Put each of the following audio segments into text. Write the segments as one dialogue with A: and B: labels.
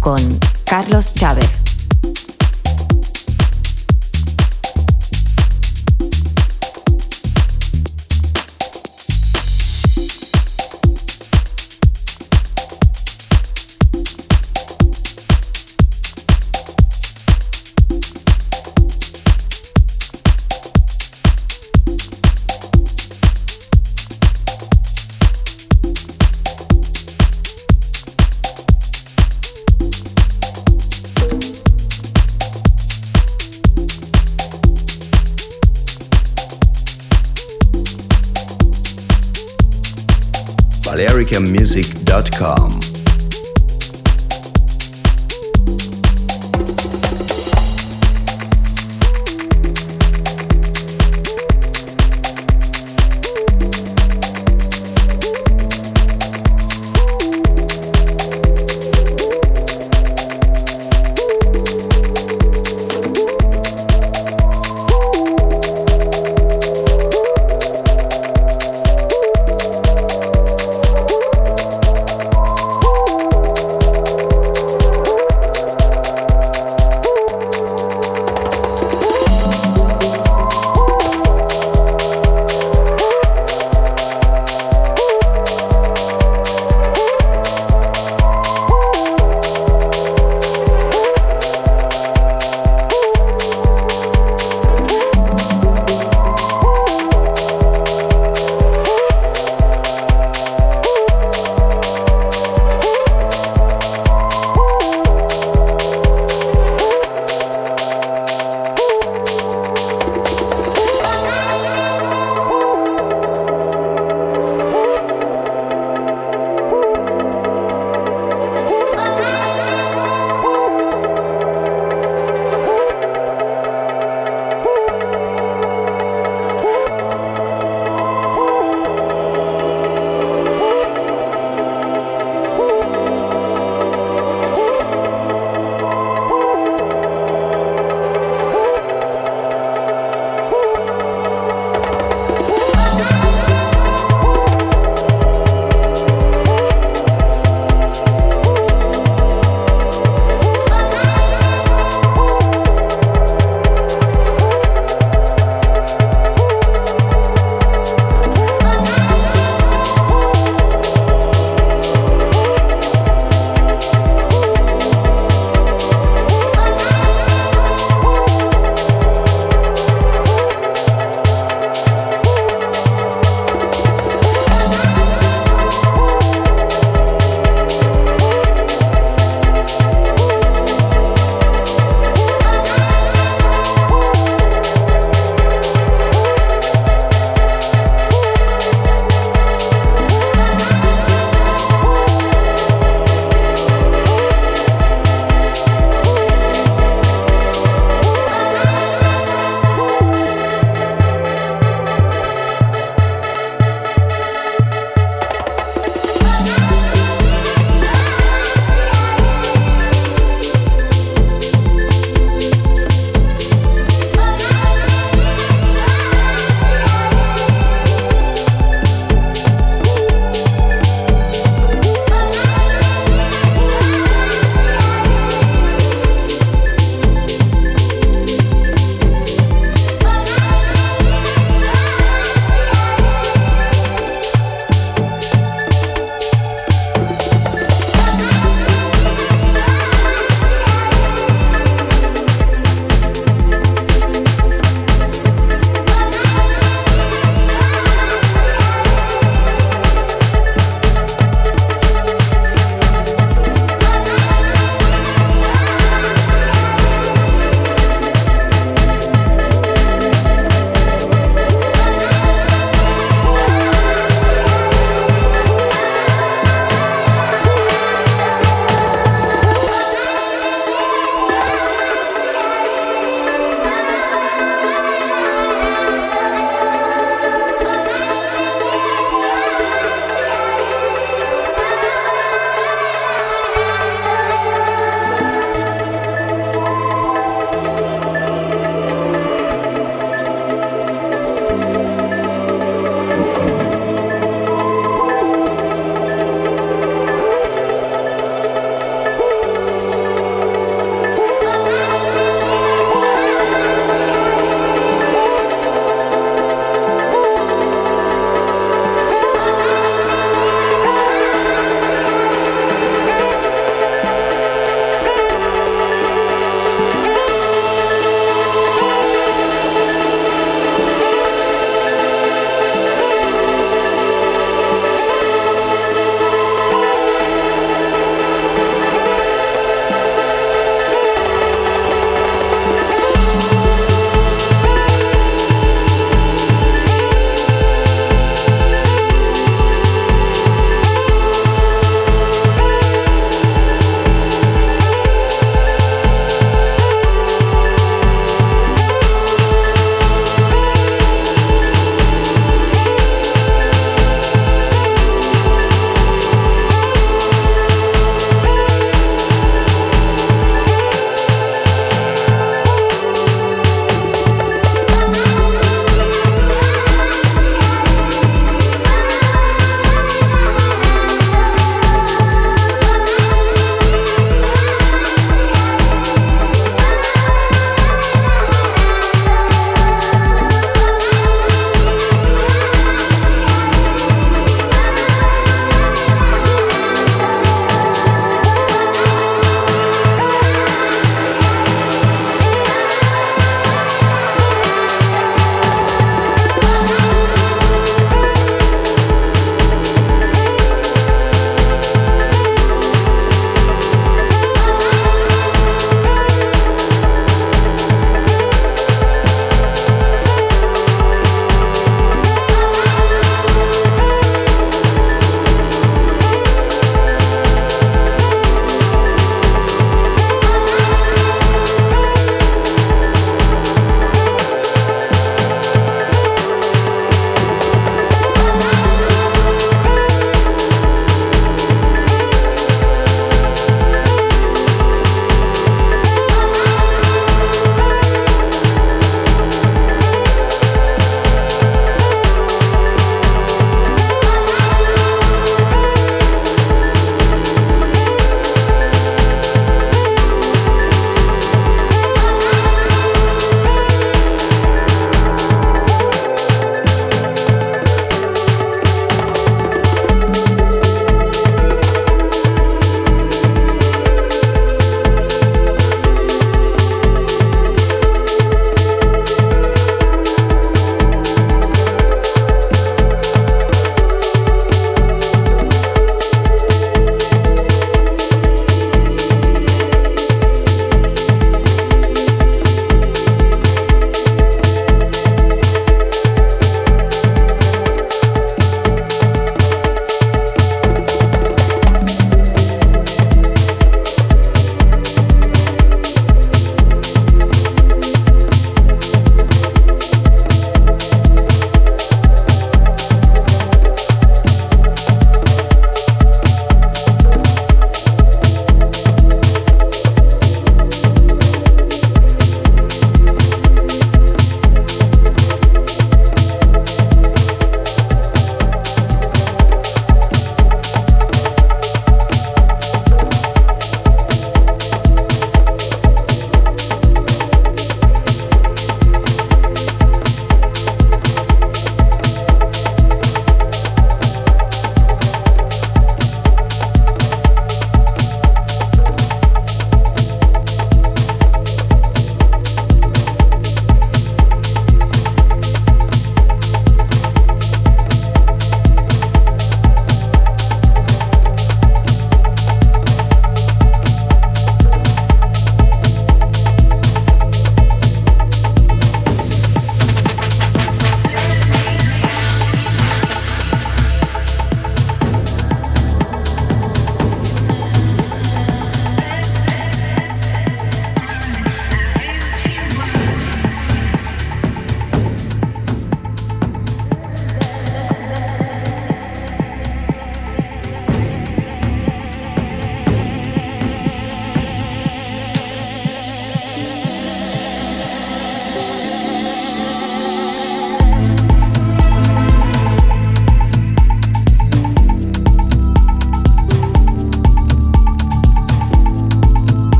A: Con Carlos Chávez.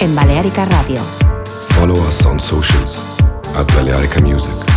A: En Balearica Radio.
B: Follow us on socials at Balearica Music.